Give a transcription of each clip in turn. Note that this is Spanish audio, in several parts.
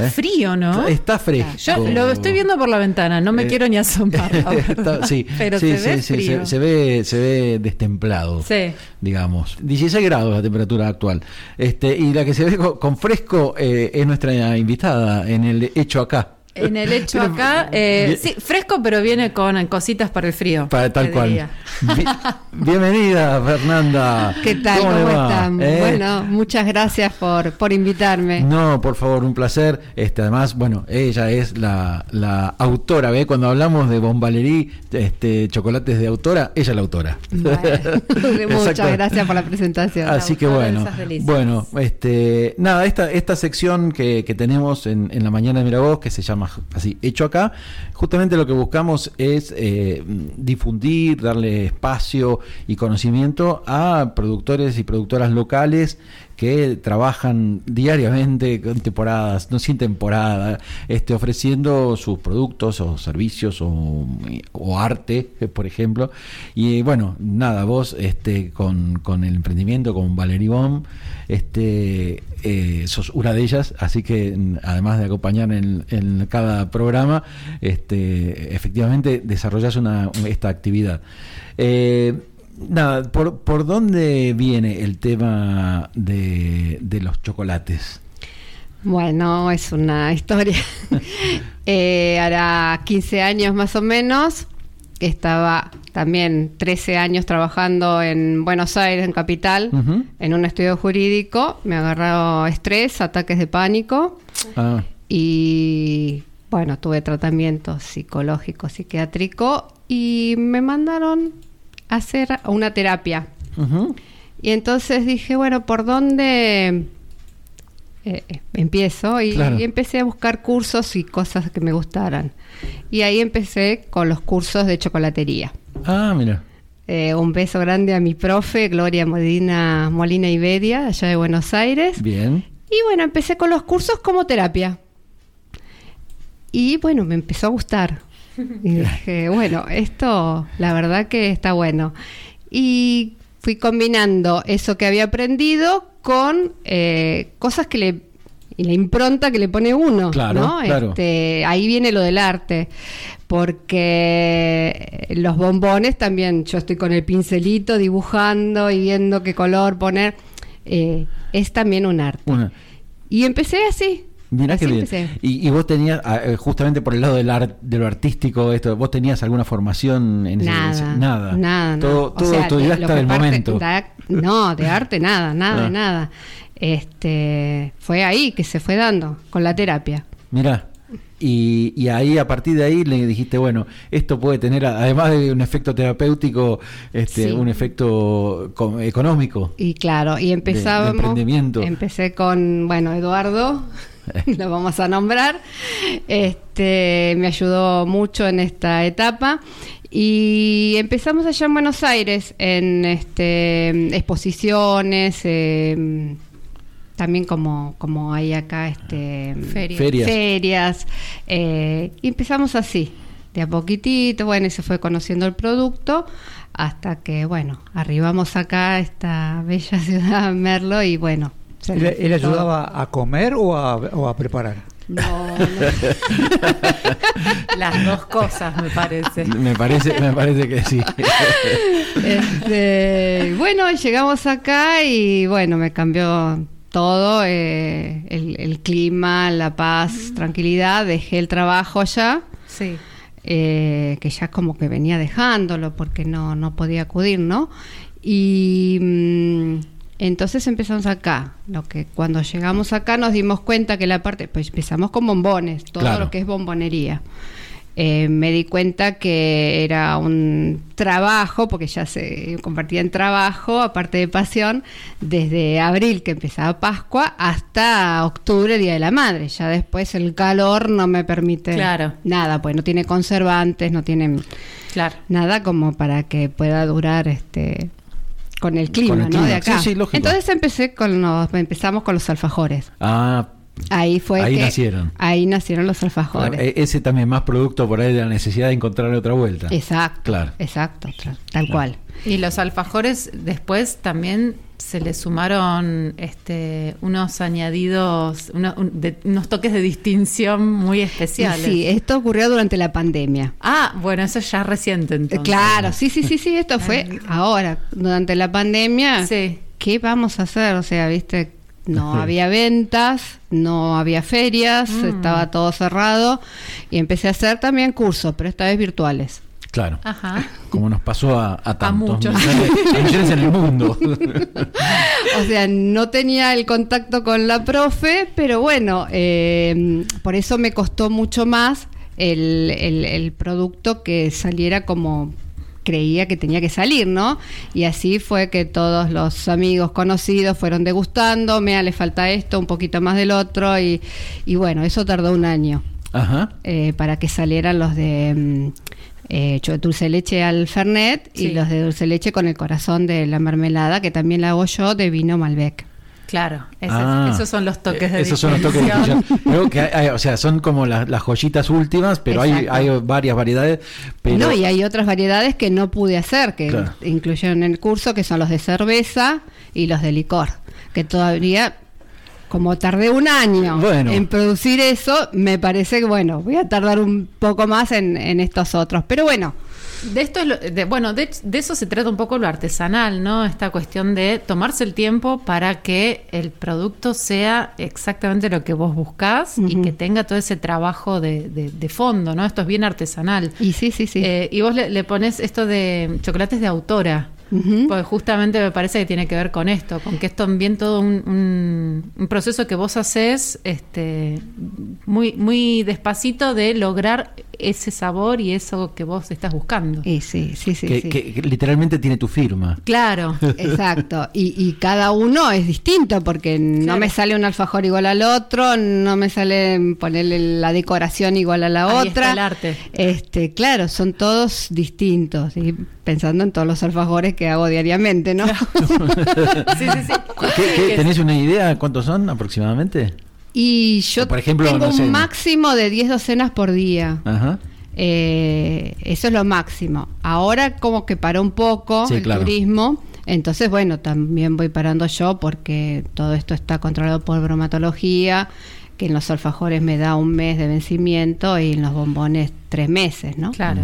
Está ¿eh? frío, ¿no? Está fresco. Yo lo estoy viendo por la ventana, no me Eh, quiero ni asomar. Está- sí, pero sí, se ve sí, frío. se, se ve, se ve destemplado, Sí. digamos. 16 grados la temperatura actual. Este, y la que se ve co- con, fresco eh, es nuestra invitada en el hecho acá. En el hecho Pero- acá, eh, Bien- sí, fresco, pero viene con cositas para el frío. Para tal cual. Bi- bienvenida, Fernanda. ¿Qué tal? ¿Cómo, va? están? ¿Eh? Bueno, muchas gracias por, por invitarme. No, por favor, un placer. Este, además, bueno, ella es la, la autora, ¿ve? Cuando hablamos de Bombalerí, este, chocolates de autora, ella es la autora. Bueno, muchas gracias por la presentación. Así que bueno, bueno, este, nada, esta, esta sección que, que tenemos en, en la mañana de Miravoz, que se llama así, Hecho Acá, justamente lo que buscamos es eh, difundir, darle espacio y conocimiento a productores y productoras locales que trabajan diariamente con temporadas, no sin temporada, este, ofreciendo sus productos o servicios o, arte, eh, por ejemplo. Y bueno, nada, vos este, con, con el emprendimiento, con Valerie Bomb, este, eh, sos una de ellas, así que además de acompañar en, en cada programa, este, efectivamente desarrollás una, esta actividad. Eh, Nada, ¿por, ¿por dónde viene el tema de, de los chocolates? Bueno, es una historia. Eh, hará 15 años más o menos. Estaba también 13 años trabajando en Buenos Aires, en Capital, en un estudio jurídico. Me agarró estrés, ataques de pánico Ah, y bueno, tuve tratamiento psicológico, psiquiátrico y me mandaron hacer una terapia. Y entonces dije, bueno, ¿por dónde eh, eh, empiezo? Y, Claro. y empecé a buscar cursos y cosas que me gustaran. Y ahí empecé con los cursos de chocolatería. Ah, mira. Eh, un beso grande a mi profe, Gloria Molina, Molina Iberia, allá de Buenos Aires. Bien. Y bueno, empecé con los cursos como terapia. Y bueno, me empezó a gustar. Y dije, bueno, esto la verdad que está bueno. Y fui combinando eso que había aprendido con eh, cosas que le... Y la impronta que le pone uno, Claro, ¿no? claro. Este, ahí viene lo del arte, porque los bombones también, yo estoy con el pincelito dibujando y viendo qué color poner, eh, es también un arte. Una. Y empecé así. Mirá así qué bien. Y, y vos tenías, ah, eh, justamente por el lado del ar- de lo artístico, esto, ¿vos tenías alguna formación en ese- Nada, ese- nada? nada, Todo, todo sea, de- autodidacta lo que del parte- momento. da- no, de arte nada, nada, Ah. nada. Este, fue ahí que se fue dando con la terapia. Mirá. Y, y ahí, a partir de ahí, le dijiste, bueno, esto puede tener, además de un efecto terapéutico, este, Sí. un efecto co- económico. Y claro, y empezábamos. emprendimiento. Empecé con, bueno, Eduardo, lo vamos a nombrar. Este, me ayudó mucho en esta etapa. Y empezamos allá en Buenos Aires, en este, exposiciones, eh, también como, como hay acá este, Ferias. Ferias. ferias, eh, y empezamos así, de a poquitito, bueno, y se fue conociendo el producto hasta que, bueno, arribamos acá a esta bella ciudad, Merlo, y bueno. Se ¿Él, ayudaba a comer o a, o a preparar? No, no. Las dos cosas, me parece. Me parece, me parece que sí. Este, bueno, llegamos acá y bueno, me cambió todo, eh, el, el clima, la paz, tranquilidad, dejé el trabajo allá. Sí. eh, que ya como que venía dejándolo porque no, no podía acudir, ¿no? Y mm, entonces empezamos acá. Lo que cuando llegamos acá nos dimos cuenta que la parte, pues empezamos con bombones, todo Claro. lo que es bombonería. Eh, me di cuenta que era un trabajo, porque ya se convertía en trabajo, aparte de pasión, desde abril que empezaba Pascua hasta octubre, Día de la Madre. Ya después el calor no me permite Claro. nada, pues no tiene conservantes, no tiene Claro. nada como para que pueda durar este con el clima, Con el ¿no? De acá. Sí, sí, lógico. Entonces empecé con los, empezamos con los alfajores. Ah, Ahí fue Ahí que- nacieron. Ahí nacieron los alfajores. e- ese también más producto por ahí de la necesidad de encontrar otra vuelta. Exacto. Claro. Exacto, tal Claro. cual. Y los alfajores después también se le sumaron este, unos añadidos, uno- un- de- unos toques de distinción muy especiales. Sí, esto ocurrió durante la pandemia. Ah, bueno, eso ya es reciente Eh, entonces. Claro, sí, sí, sí, sí, esto fue ahora, durante la pandemia. Sí. ¿Qué vamos a hacer? O sea, viste, no había ventas, no había ferias, Mm. estaba todo cerrado y empecé a hacer también cursos, pero esta vez virtuales. Claro. Ajá. Como nos pasó a, a tantos muchos. millones, a millones en el mundo. O sea, no tenía el contacto con la profe, pero bueno, eh, por eso me costó mucho más el, el- el producto que saliera como creía que tenía que salir, ¿no? Y así fue que todos los amigos conocidos fueron degustando, mea, le falta esto, un poquito más del otro, y, y bueno, eso tardó un año Ajá. eh, para que salieran los de mm, eh, cho- dulce de leche al Fernet y los de dulce de leche con el corazón de la mermelada, que también la hago yo de vino Malbec. Claro, Ah. esos son los toques de Esos son los toques de. Creo que hay- hay- o sea, son como las, las joyitas últimas, pero hay, hay varias variedades. Pero, No, y hay otras variedades que no pude hacer, que Claro. incluyeron en el curso, que son los de cerveza y los de licor, que todavía, como tardé un año Bueno. en producir eso, me parece que, bueno, voy a tardar un poco más en, en estos otros. Pero bueno, De esto es lo- de- bueno, de, de eso se trata un poco lo artesanal, ¿no? Esta cuestión de tomarse el tiempo para que el producto sea exactamente lo que vos buscás y que tenga todo ese trabajo de, de- de fondo, ¿no? Esto es bien artesanal. y sí, sí, sí. Eh, y vos le, le pones esto de chocolates de autora. Pues justamente me parece que tiene que ver con esto, con que es también todo un, un- un proceso que vos haces este, muy, muy despacito de lograr ese sabor y eso que vos estás buscando. Y sí, sí, sí. que, sí. que- que literalmente tiene tu firma. Claro. Exacto, y, y cada uno es distinto porque no me sale un alfajor igual al otro, no me sale ponerle la decoración igual a la Ahí otra. está el arte. Este, claro, son todos distintos, pensando en todos los alfajores que hago diariamente, ¿no? Sí, sí, sí. ¿Qué- qué- ¿Tenés una idea cuántos son aproximadamente? y yo O, por ejemplo, tengo no sé, un máximo de 10 docenas por día. Ajá. Eh, eso es lo máximo. Ahora como que paró un poco Sí, el claro. turismo, entonces bueno, también voy parando yo porque todo esto está controlado por bromatología, que en los alfajores me da un mes de vencimiento y en los bombones tres meses, ¿no? Claro.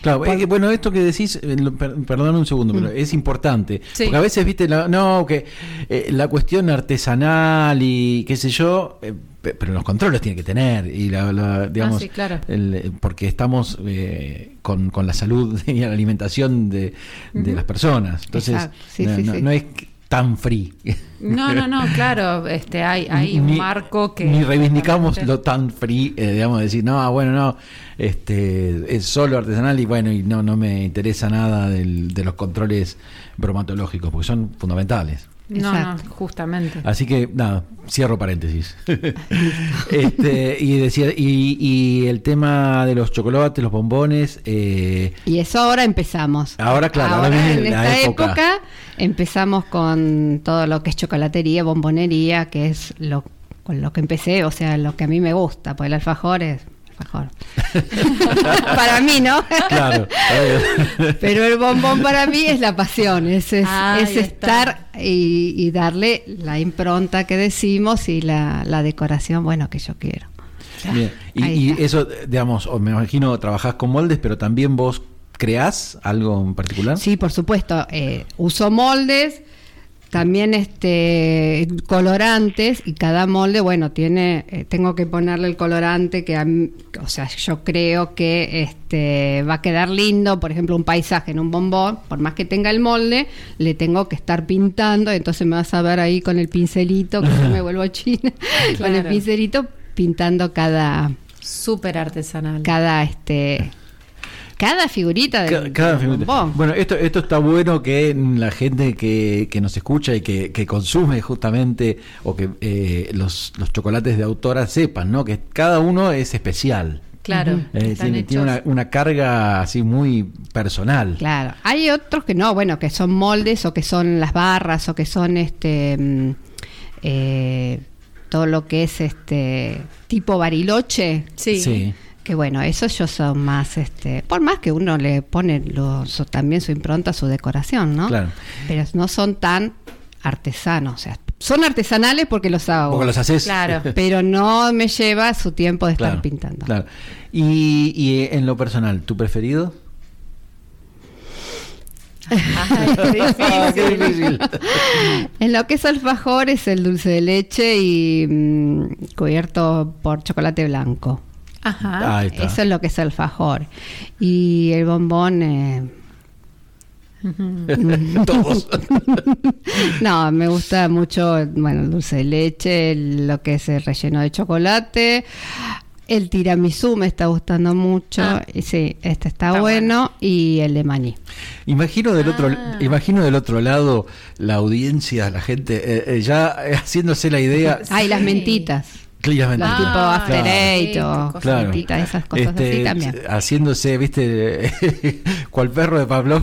Claro, es que, bueno, esto que decís, eh, lo- per- perdón un segundo, pero es importante. Sí. Porque a veces, viste, la- no, que eh, la cuestión artesanal y qué sé yo, eh, pe- pero los controles tiene que tener. Y la, la- digamos, sí, claro. el, eh, porque estamos eh, con, con la salud y la alimentación de, de las personas. Entonces, sí, no, sí, no- sí. no es tan free. No, no, no, claro, este, hay, hay un Ni- marco que... Ni reivindicamos lo tan free, eh, digamos, decir, no, bueno, no, este es solo artesanal y bueno, y no, no me interesa nada del- de los controles bromatológicos, porque son fundamentales. No, no, justamente. Así que, nada, cierro paréntesis. este, y decía, y, y el tema de los chocolates, los bombones, eh, Y eso ahora empezamos. Ahora, claro, ahora viene en la esta época. época. Empezamos con todo lo que es chocolatería, bombonería, que es lo con lo que empecé, o sea, lo que a mí me gusta, pues el alfajor es alfajor. para mí, ¿no? claro. Pero el bombón para mí es la pasión, es, es, está. estar y, y darle la impronta que decimos y la, la decoración, bueno, que yo quiero. Bien. Y, y eso, digamos, me imagino, trabajás con moldes, pero también vos creás algo en particular. Sí, por supuesto. eh, uso moldes, también este colorantes y cada molde, bueno, tiene, eh, tengo que ponerle el colorante que, a mí- o sea, yo creo que este va a quedar lindo. Por ejemplo, un paisaje en un bombón, por más que tenga el molde, le tengo que estar pintando. Entonces me vas a ver ahí con el pincelito, que yo me vuelvo china, con el pincelito pintando cada, Súper artesanal. cada este. Cada figurita Ca- cada figurita. bombón. Bueno, esto, esto está bueno que la gente que, que nos escucha y que, que consume justamente o que eh, los, los chocolates de autora sepan, ¿no? Que cada uno es especial. Claro. Eh, tiene, tiene una, una carga así muy personal. Claro, hay otros que no, bueno, que son moldes o que son las barras o que son este mm, eh, todo lo que es este tipo bariloche, Sí. Sí. Que bueno, esos yo son más este, por más que uno le pone lo- su- también su impronta, su decoración, ¿no? Claro. Pero no son tan artesanos. O sea, son artesanales porque los hago. Porque los haces. Claro. Pero no me lleva su tiempo de Claro, estar pintando. claro. Y, y eh, en lo personal, ¿tu preferido? Ay, qué difícil. Ah, qué difícil. En lo que es alfajor es el dulce de leche y mm, cubierto por chocolate blanco. Ajá. Ahí está. Eso es lo que es alfajor. Y el bombón... eh, Todos. no, me gusta mucho, bueno, el dulce de leche, el- lo que es el relleno de chocolate. El tiramisú me está gustando mucho. Ah. Y sí, este está, Está bueno. Y el de maní. Imagino del otro, Ah. imagino del otro lado la audiencia, la gente eh, eh, ya eh, haciéndose la idea. Ah, y las mentitas. Claramente. Los tipo after claro. eight o cosas Claro. esas cosas Este, así también. Haciéndose, viste, cual perro de Pablo.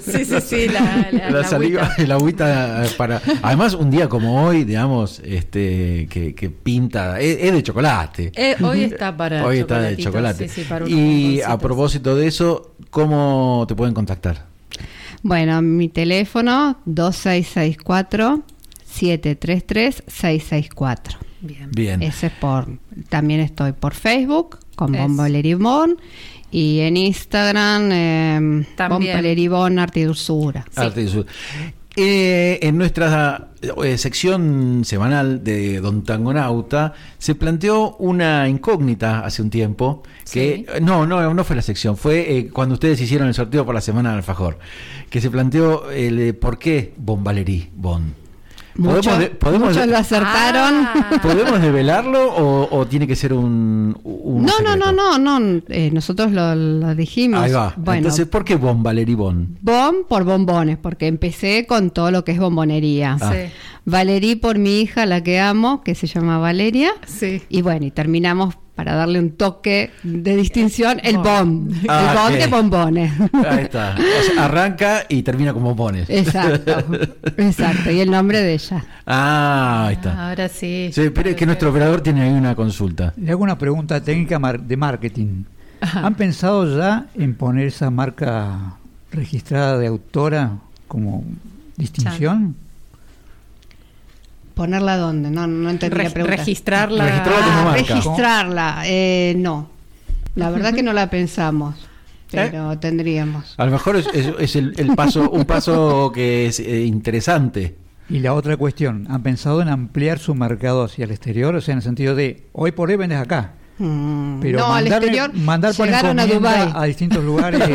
Sí, sí, sí, la, la, la la saliva, agüita. el agüita para. Además, un día como hoy, digamos, este, que, que pinta, es, es de chocolate. Eh, hoy está para Hoy está de chocolate. sí, sí, para y a propósito de eso, ¿cómo te pueden contactar? Bueno, mi teléfono 2664 733 664. Bien. Bien. Ese es por también estoy por Facebook con Es. Bombo Leribón y en Instagram eh, También. Bombo Leribón Arte y Dulzura. Arte y. Eh, en nuestra eh, sección semanal de Don Tangonauta se planteó una incógnita hace un tiempo que Sí. no no no fue la sección fue eh, cuando ustedes hicieron el sorteo por la semana del alfajor que se planteó el eh, por qué Bombalerí Bon Muchos, de- podemos muchos de- lo acertaron. Ah. podemos develarlo o, o tiene que ser un, un no, no, no, no, no, eh, nosotros lo, lo dijimos. ahí va Bueno, entonces por qué Bombalerí Bon Bom por bombones, porque empecé con todo lo que es bombonería. Ah. Sí. Valerí por mi hija, la que amo, que se llama Valeria. Sí. Y bueno, y terminamos para darle un toque de distinción, el Bom. bom. Ah, el bom de bombones. ahí está O sea, arranca y termina como bombones exacto, exacto. Y el nombre de ella. ah ahí está Ahora sí. Sí, pero es que nuestro operador tiene ahí una consulta. Le hago una pregunta técnica de marketing. ¿Han pensado ya en poner esa marca registrada de autora como distinción? ¿Ponerla dónde? No, no entendí Re- la pregunta. registrarla. Registrarla como Ah, marca. registrarla. Eh, no. La verdad que no la pensamos, pero tendríamos. A lo mejor es, es- es el, el paso, un paso que es eh, interesante. Y la otra cuestión, ¿han pensado en ampliar su mercado hacia el exterior? O sea, en el sentido de, hoy por hoy vendes acá, pero no, al exterior mandar por llegaron a Dubái. a distintos lugares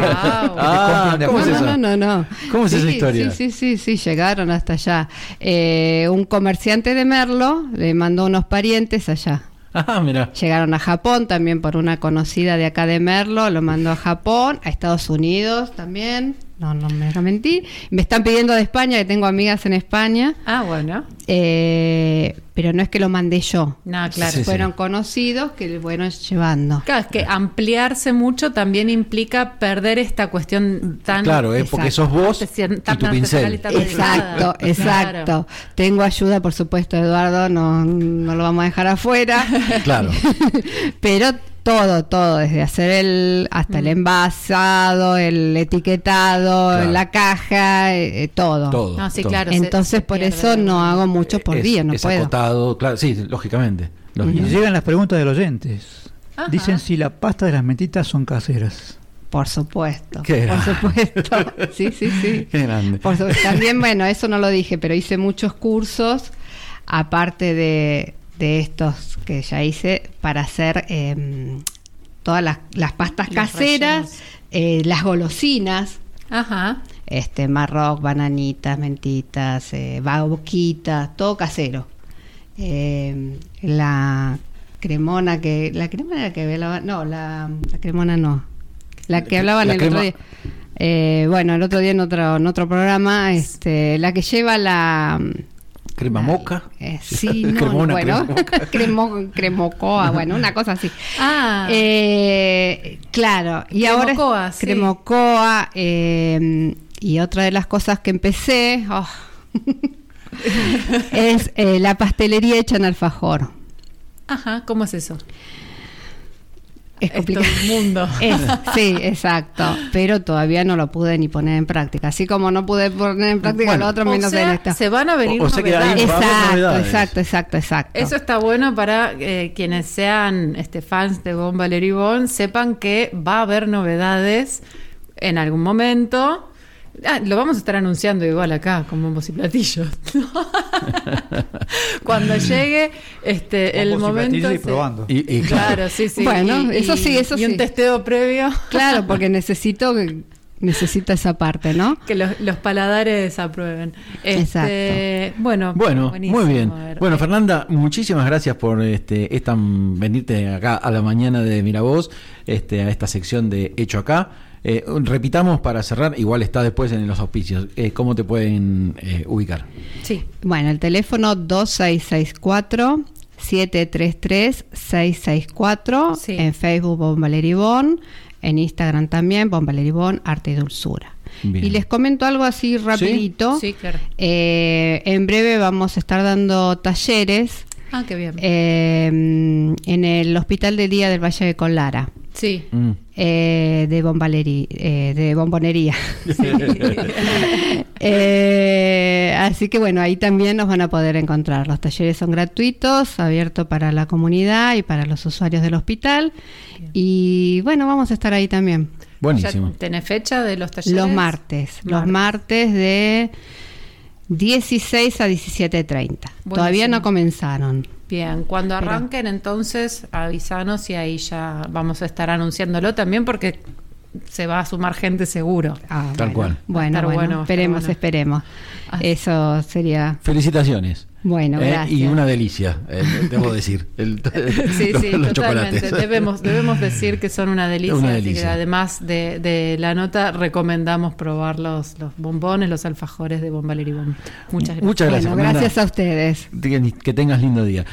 Ah, ¿cómo es afuera. eso? No, no, no. ¿Cómo es sí, esa historia? Sí, sí, sí, sí, llegaron hasta allá. Eh, un comerciante de Merlo le mandó unos parientes allá. Ah, mira. Llegaron a Japón también por una conocida de acá de Merlo, lo mandó a Japón, a Estados Unidos también. No, no me voy a mentir. Me están pidiendo de España, que tengo amigas en España, Ah, bueno. eh, pero no es que lo mandé yo. No, claro. Sí, sí. Fueron conocidos que le fueron llevando. Claro, es que ampliarse mucho también implica perder esta cuestión tan. Claro, es porque Exacto. sos vos y tan tu pincel. y tan. Exacto, exacto. Claro. Tengo ayuda, por supuesto, Eduardo, no, no lo vamos a dejar afuera. Claro. Pero todo, todo, desde hacer el hasta el envasado, el etiquetado, Claro. la caja, eh, eh, todo. Todo. No, sí, todo. claro. Entonces, se por eso no hago mucho por Es- día, no es puedo. acotado, claro, sí, lógicamente. Y llegan las preguntas de los oyentes. Ajá. Dicen si la pasta de las mentitas son caseras. Por supuesto. Qué por supuesto. Sí, sí, sí. Qué grande. Por su- también, bueno, eso no lo dije, pero hice muchos cursos, aparte de, de estos que ya hice, para hacer em, todas las, las pastas Los caseras, eh, las golosinas, Ajá. este marroc, bananitas, mentitas, eh, boquitas, todo casero. Em, la cremona que, la cremona que hablaba, no, la, la cremona no, la que hablaban La el crema- otro día. Eh, bueno, el otro día en otro, en otro programa, este, la que lleva la Crema moca. eh, sí, no, Cremona, bueno, crema cremocoa, bueno, una cosa así. Ah. Eh, claro, y ahora Cremocoa, sí. cremocoa eh, y otra de las cosas que empecé oh, es eh, la pastelería hecha en alfajor. Ajá. ¿Cómo es eso? Es es todo complicado. un mundo. Es- sí, exacto. Pero todavía no lo pude ni poner en práctica. Así como no pude poner en práctica Bueno, lo otro menos sea, en esto. se van a venir O- novedades. Exacto, novedades. exacto, exacto, exacto. Eso está bueno para eh, quienes sean este, fans de Bon Valerie Bon, sepan que va a haber novedades en algún momento. Ah, lo vamos a estar anunciando igual acá, con bombos y platillos. Cuando llegue este, el y momento. y se- probando. Y, y claro, sí, sí. Bueno, eso sí, eso y un sí. testeo previo. Claro, porque necesito necesito esa parte, ¿no? Que los, los paladares aprueben. Este, Bueno, Bueno, buenísimo, muy bien. Bueno, Fernanda, muchísimas gracias por este esta venirte acá a la mañana de Miravoz, este a esta sección de Hecho acá. Eh, repitamos para cerrar, igual está después en los auspicios. Eh, ¿Cómo te pueden eh, ubicar? Sí. Bueno, el teléfono 2664 733 664 Sí. en Facebook Bon Valeribón, en Instagram también Bon Valeribón Arte y Dulzura. Bien. Y les comento algo así rapidito. Sí, claro. Eh, en breve vamos a estar dando talleres Ah, qué bien. eh, en el Hospital de Día del Valle de Colara. Sí. Mm. eh, de bombaleri- eh, de bombonería. Eh, así que bueno, ahí también nos van a poder encontrar. Los talleres son gratuitos, abiertos para la comunidad y para los usuarios del hospital. Y bueno, vamos a estar ahí también. Buenísimo. ¿Ya ¿Tenés fecha de los talleres? Los martes, los Martes. martes de 16 a 17.30. Todavía no comenzaron. Bien, cuando Pero- arranquen entonces avisanos y ahí ya vamos a estar anunciándolo también porque se va a sumar gente seguro. Ah, Tal bueno. cual. Bueno, bueno, esperemos, bueno. esperemos. Así. Eso sería Felicitaciones. bueno, Eh, gracias. Y una delicia, eh, debo decir. El- Sí, los- sí, los totalmente. Debemos, debemos decir que son una delicia, Una así que además de, de la nota recomendamos probar los, los bombones, los alfajores de Bon. Muchas gracias. Muchas gracias. Bueno, gracias a ustedes. Que, que tengas lindo día.